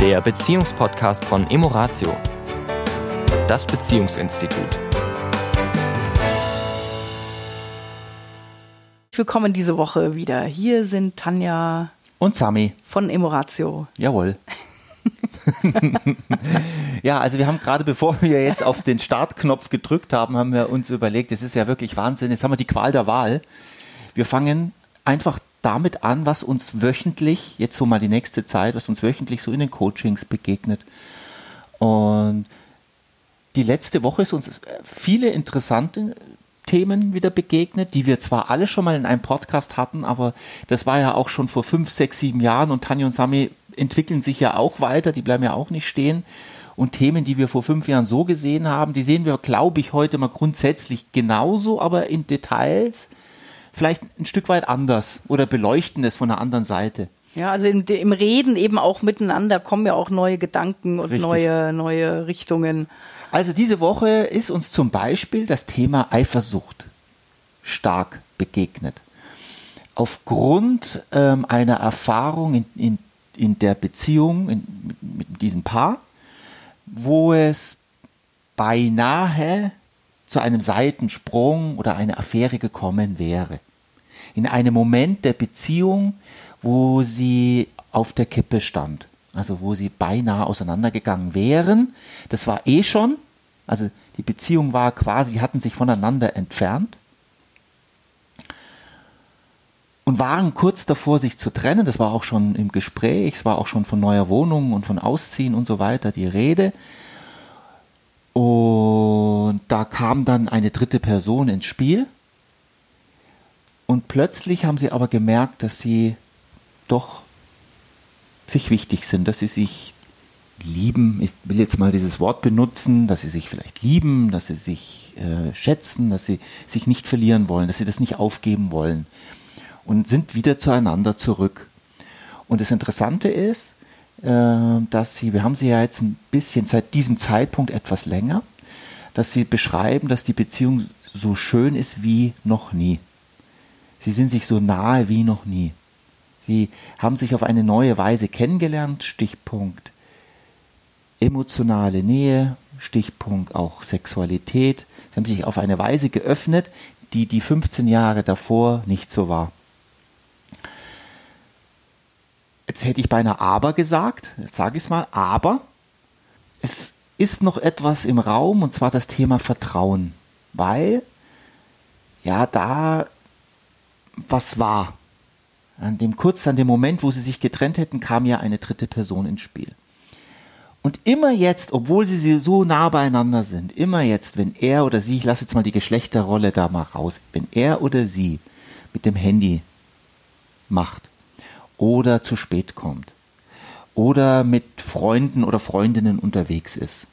der Beziehungspodcast von Emoratio, das Beziehungsinstitut. Willkommen diese Woche wieder. Hier sind Tanja Und Sami. von Emoratio. Jawohl. ja, also wir haben gerade, bevor wir jetzt auf den Startknopf gedrückt haben, haben wir uns überlegt, es ist ja wirklich Wahnsinn. Jetzt haben wir die Qual der Wahl. Wir fangen einfach damit an, was uns wöchentlich, jetzt so mal die nächste Zeit, was uns wöchentlich so in den Coachings begegnet. Und die letzte Woche ist uns viele interessante Themen wieder begegnet, die wir zwar alle schon mal in einem Podcast hatten, aber das war ja auch schon vor fünf, sechs, sieben Jahren und Tanja und Sami entwickeln sich ja auch weiter, die bleiben ja auch nicht stehen. Und Themen, die wir vor fünf Jahren so gesehen haben, die sehen wir, glaube ich, heute mal grundsätzlich genauso, aber in Details vielleicht ein Stück weit anders oder beleuchten es von einer anderen Seite. Ja, also im, im Reden eben auch miteinander kommen ja auch neue Gedanken und Richtig. neue, neue Richtungen. Also diese Woche ist uns zum Beispiel das Thema Eifersucht stark begegnet. Aufgrund ähm, einer Erfahrung in, in, in der Beziehung in, mit, mit diesem Paar, wo es beinahe zu einem Seitensprung oder einer Affäre gekommen wäre. In einem Moment der Beziehung, wo sie auf der Kippe stand. Also wo sie beinahe auseinandergegangen wären. Das war eh schon. Also die Beziehung war quasi, hatten sich voneinander entfernt. Und waren kurz davor, sich zu trennen. Das war auch schon im Gespräch. Es war auch schon von neuer Wohnung und von Ausziehen und so weiter die Rede. Und da kam dann eine dritte Person ins Spiel. Und plötzlich haben sie aber gemerkt, dass sie doch sich wichtig sind, dass sie sich lieben. Ich will jetzt mal dieses Wort benutzen, dass sie sich vielleicht lieben, dass sie sich äh, schätzen, dass sie sich nicht verlieren wollen, dass sie das nicht aufgeben wollen. Und sind wieder zueinander zurück. Und das Interessante ist, äh, dass sie, wir haben sie ja jetzt ein bisschen seit diesem Zeitpunkt etwas länger, dass sie beschreiben, dass die Beziehung so schön ist wie noch nie. Sie sind sich so nahe wie noch nie. Sie haben sich auf eine neue Weise kennengelernt, Stichpunkt emotionale Nähe, Stichpunkt auch Sexualität. Sie haben sich auf eine Weise geöffnet, die die 15 Jahre davor nicht so war. Jetzt hätte ich beinahe aber gesagt, jetzt sage ich es mal, aber es ist noch etwas im Raum und zwar das Thema Vertrauen, weil ja da was war. An dem kurz an dem Moment, wo sie sich getrennt hätten, kam ja eine dritte Person ins Spiel. Und immer jetzt, obwohl sie so nah beieinander sind, immer jetzt, wenn er oder sie, ich lasse jetzt mal die Geschlechterrolle da mal raus, wenn er oder sie mit dem Handy macht oder zu spät kommt oder mit Freunden oder Freundinnen unterwegs ist,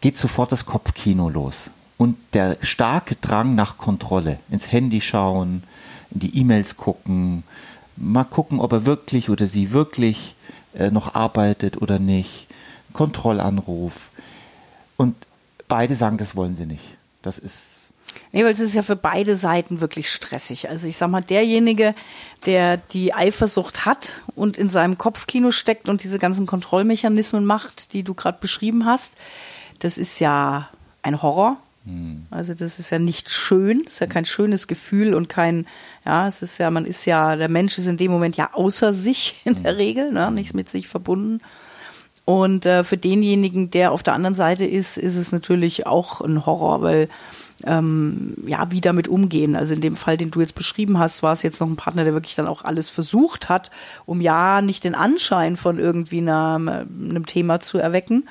geht sofort das Kopfkino los. Und der starke Drang nach Kontrolle, ins Handy schauen, in die E-Mails gucken, mal gucken, ob er wirklich oder sie wirklich äh, noch arbeitet oder nicht, Kontrollanruf. Und beide sagen, das wollen sie nicht. Das ist Nee, weil es ist ja für beide Seiten wirklich stressig. Also ich sag mal, derjenige, der die Eifersucht hat und in seinem Kopfkino steckt und diese ganzen Kontrollmechanismen macht, die du gerade beschrieben hast, das ist ja ein Horror. Also das ist ja nicht schön, ist ja kein schönes Gefühl und kein, ja, es ist ja, man ist ja, der Mensch ist in dem Moment ja außer sich in der Regel, ne, nichts mit sich verbunden. Und äh, für denjenigen, der auf der anderen Seite ist, ist es natürlich auch ein Horror, weil ähm, ja, wie damit umgehen. Also in dem Fall, den du jetzt beschrieben hast, war es jetzt noch ein Partner, der wirklich dann auch alles versucht hat, um ja nicht den Anschein von irgendwie einer, einem Thema zu erwecken.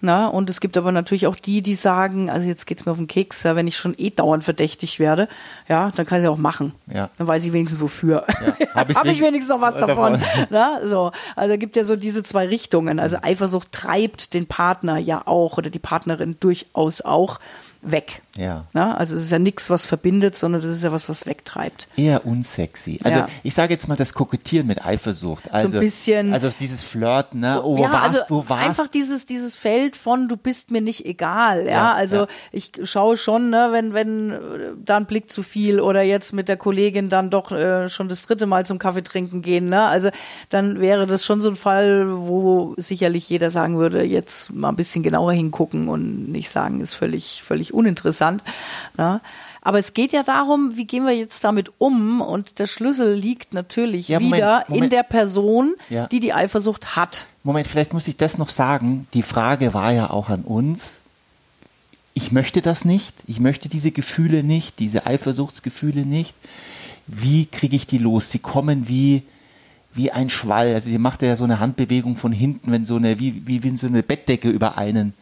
Na, und es gibt aber natürlich auch die, die sagen, also jetzt geht's mir auf den Keks, ja, wenn ich schon eh dauernd verdächtig werde, ja, dann kann ich ja auch machen. Ja. Dann weiß ich wenigstens wofür. Ja, hab Habe ich nicht- wenigstens noch was davon. davon. Na, so. Also gibt ja so diese zwei Richtungen. Also Eifersucht treibt den Partner ja auch oder die Partnerin durchaus auch weg. Ja. Na, also es ist ja nichts, was verbindet, sondern das ist ja was, was wegtreibt. Eher unsexy. Also Ja. ich sage jetzt mal das Kokettieren mit Eifersucht. Also, bisschen- Also dieses Flirten, ne? Oh, wo ja, warst also wo warst einfach dieses dieses Feld von du bist mir nicht egal, ja, Ja, also ich schaue schon, ne, wenn wenn äh, da ein Blick zu viel oder jetzt mit der Kollegin dann doch äh, schon das dritte Mal zum Kaffee trinken gehen, ne, also dann wäre das schon so ein Fall, wo sicherlich jeder sagen würde, jetzt mal ein bisschen genauer hingucken und nicht sagen, ist völlig völlig uninteressant, ne. Aber es geht ja darum, wie gehen wir jetzt damit um? Und der Schlüssel liegt natürlich Ja, Moment, wieder in Moment. der Person, Ja. die die Eifersucht hat. Moment, vielleicht muss ich das noch sagen. Die Frage war ja auch an uns. Ich möchte das nicht. Ich möchte diese Gefühle nicht, diese Eifersuchtsgefühle nicht. Wie kriege ich die los? Sie kommen wie, wie ein Schwall. Also sie machte ja so eine Handbewegung von hinten, wenn so eine, wie, wie, wie so eine Bettdecke über einen,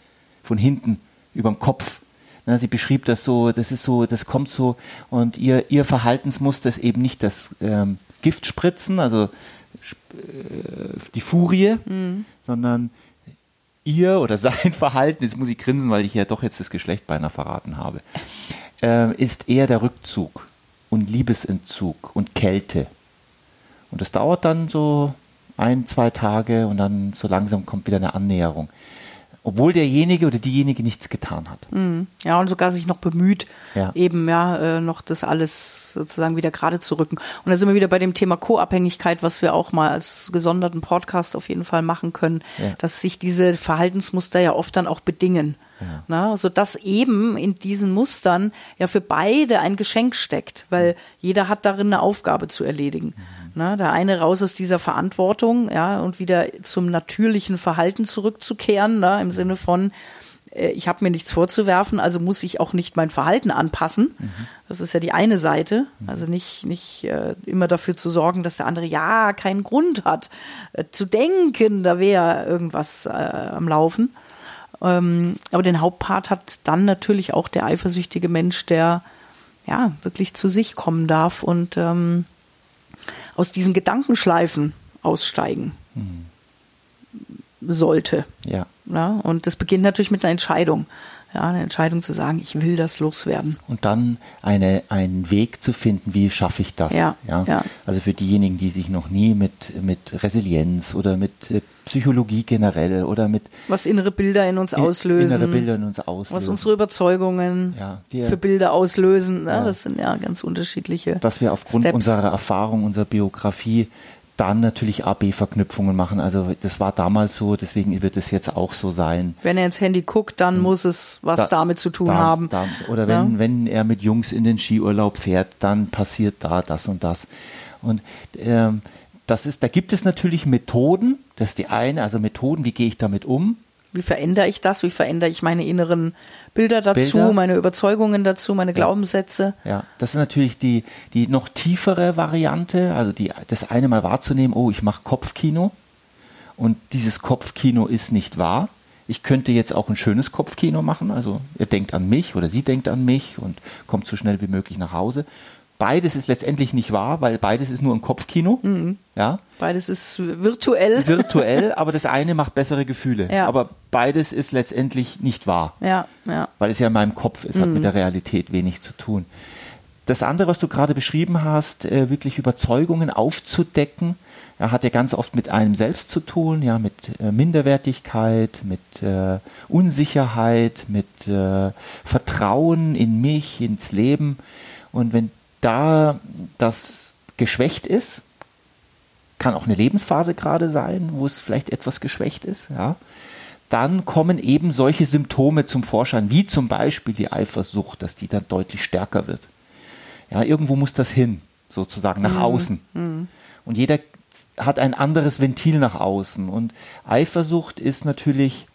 von hinten, über dem Kopf. Na, sie beschrieb das so, das ist so, das kommt so und ihr, ihr Verhaltensmuster ist eben nicht das ähm, Giftspritzen, also die Furie, sondern ihr oder sein Verhalten, jetzt muss ich grinsen, weil ich ja doch jetzt das Geschlecht beinahe verraten habe, äh, ist eher der Rückzug und Liebesentzug und Kälte. Und das dauert dann so ein, zwei Tage und dann so langsam kommt wieder eine Annäherung. Obwohl derjenige oder diejenige nichts getan hat. Ja, und sogar sich noch bemüht, Ja. eben ja äh, noch das alles sozusagen wieder gerade zu rücken. Und da sind wir wieder bei dem Thema Co-Abhängigkeit, was wir auch mal als gesonderten Podcast auf jeden Fall machen können, Ja. dass sich diese Verhaltensmuster ja oft dann auch bedingen. Ja. Na, sodass eben in diesen Mustern ja für beide ein Geschenk steckt, weil jeder hat darin eine Aufgabe zu erledigen. Na, der eine raus aus dieser Verantwortung, ja, und wieder zum natürlichen Verhalten zurückzukehren, na, im Sinne von, äh, ich habe mir nichts vorzuwerfen, also muss ich auch nicht mein Verhalten anpassen. Das ist ja die eine Seite. Also nicht, nicht äh, immer dafür zu sorgen, dass der andere ja keinen Grund hat, äh, zu denken, da wäre irgendwas äh, am Laufen. Ähm, aber den Hauptpart hat dann natürlich auch der eifersüchtige Mensch, der ja wirklich zu sich kommen darf und ähm, aus diesen Gedankenschleifen aussteigen sollte. Ja. Ja, und das beginnt natürlich mit einer Entscheidung. Ja, eine Entscheidung zu sagen, ich will das loswerden. Und dann eine, einen Weg zu finden, wie schaffe ich das? Ja, ja. Also für diejenigen, die sich noch nie mit, mit Resilienz oder mit äh, Psychologie generell oder mit Was innere Bilder in uns auslösen. innere Bilder in uns auslösen. Was unsere Überzeugungen Ja, die- für Bilder auslösen. Ne? Ja. Das sind ja ganz unterschiedliche. dass wir aufgrund Steps. unserer Erfahrung, unserer Biografie dann natürlich AB-Verknüpfungen machen. Also das war damals so, deswegen wird es jetzt auch so sein. Wenn er ins Handy guckt, dann muss es was Da- damit zu tun da- haben. Da, oder wenn, Ja. wenn er mit Jungs in den Skiurlaub fährt, dann passiert da das und das. Und ähm, das ist, da gibt es natürlich Methoden. Das ist die eine, also Methoden, wie gehe ich damit um? Wie verändere ich das? Wie verändere ich meine inneren Bilder dazu, Bilder. meine Überzeugungen dazu, meine Glaubenssätze? Ja, das ist natürlich die, die noch tiefere Variante, also die, das eine mal wahrzunehmen, oh, ich mache Kopfkino und dieses Kopfkino ist nicht wahr. Ich könnte jetzt auch ein schönes Kopfkino machen, also er denkt an mich oder sie denkt an mich und kommt so schnell wie möglich nach Hause. Beides ist letztendlich nicht wahr, weil beides ist nur ein Kopfkino. Ja, Beides ist virtuell. virtuell, aber das eine macht bessere Gefühle. Ja. Aber beides ist letztendlich nicht wahr Ja, ja. weil es ja in meinem Kopf ist, hat mit der Realität wenig zu tun. Das andere, was du gerade beschrieben hast, äh, wirklich Überzeugungen aufzudecken, hat ja ganz oft mit einem selbst zu tun, ja, mit äh, Minderwertigkeit, mit äh, Unsicherheit, mit äh, Vertrauen in mich, ins Leben. Und wenn da das geschwächt ist, kann auch eine Lebensphase gerade sein, wo es vielleicht etwas geschwächt ist, ja, dann kommen eben solche Symptome zum Vorschein, wie zum Beispiel die Eifersucht, dass die dann deutlich stärker wird. Ja, irgendwo muss das hin, sozusagen nach außen. Und jeder hat ein anderes Ventil nach außen. Und Eifersucht ist natürlich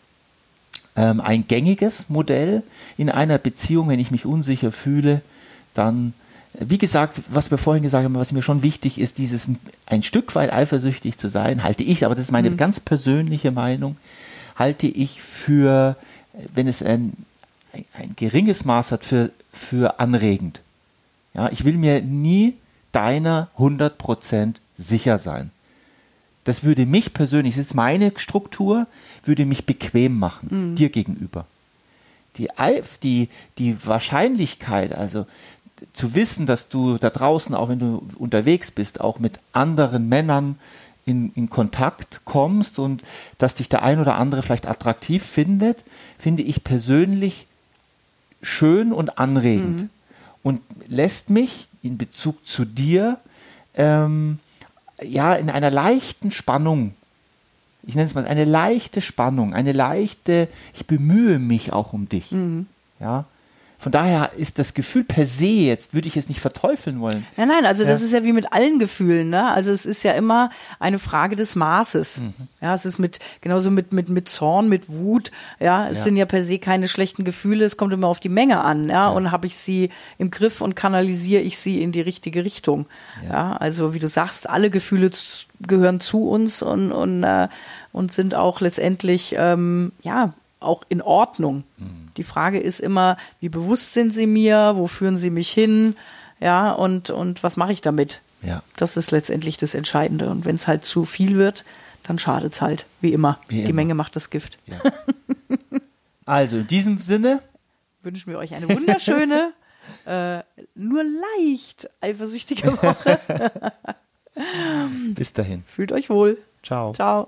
ähm, ein gängiges Modell in einer Beziehung. Wenn ich mich unsicher fühle, dann, wie gesagt, was wir vorhin gesagt haben, was mir schon wichtig ist, dieses ein Stück weit eifersüchtig zu sein, halte ich, aber das ist meine ganz persönliche Meinung, halte ich für, wenn es ein, ein, ein geringes Maß hat, für, für anregend. Ja, ich will mir nie deiner 100% sicher sein. Das würde mich persönlich, das ist meine Struktur, würde mich bequem machen, dir gegenüber. die, die, die Wahrscheinlichkeit, also zu wissen, dass du da draußen, auch wenn du unterwegs bist, auch mit anderen Männern in, in Kontakt kommst und dass dich der ein oder andere vielleicht attraktiv findet, finde ich persönlich schön und anregend. Mhm. Und lässt mich in Bezug zu dir ähm, ja in einer leichten Spannung ich nenne es mal eine leichte Spannung, eine leichte, ich bemühe mich auch um dich. Mhm. Ja. Von daher ist das Gefühl per se jetzt, würde ich es nicht verteufeln wollen. Nein, nein, also ja. das ist ja wie mit allen Gefühlen, ne? Also es ist ja immer eine Frage des Maßes. Mhm. Ja, es ist mit, genauso mit, mit, mit Zorn, mit Wut, ja, es ja. sind ja per se keine schlechten Gefühle, es kommt immer auf die Menge an, ja, ja. und habe ich sie im Griff und kanalisiere ich sie in die richtige Richtung. Ja, also wie du sagst, alle Gefühle gehören zu uns und, und, äh, und sind auch letztendlich, ähm, ja, auch in Ordnung. Mhm. Die Frage ist immer, wie bewusst sind sie mir, wo führen sie mich hin, ja, und, und was mache ich damit? Ja. Das ist letztendlich das Entscheidende. Und wenn es halt zu viel wird, dann schadet es halt, wie immer. Wie Die immer. Menge macht das Gift. Ja. also in diesem Sinne wünschen wir euch eine wunderschöne, äh, nur leicht eifersüchtige Woche. Bis dahin. Fühlt euch wohl. Ciao. Ciao.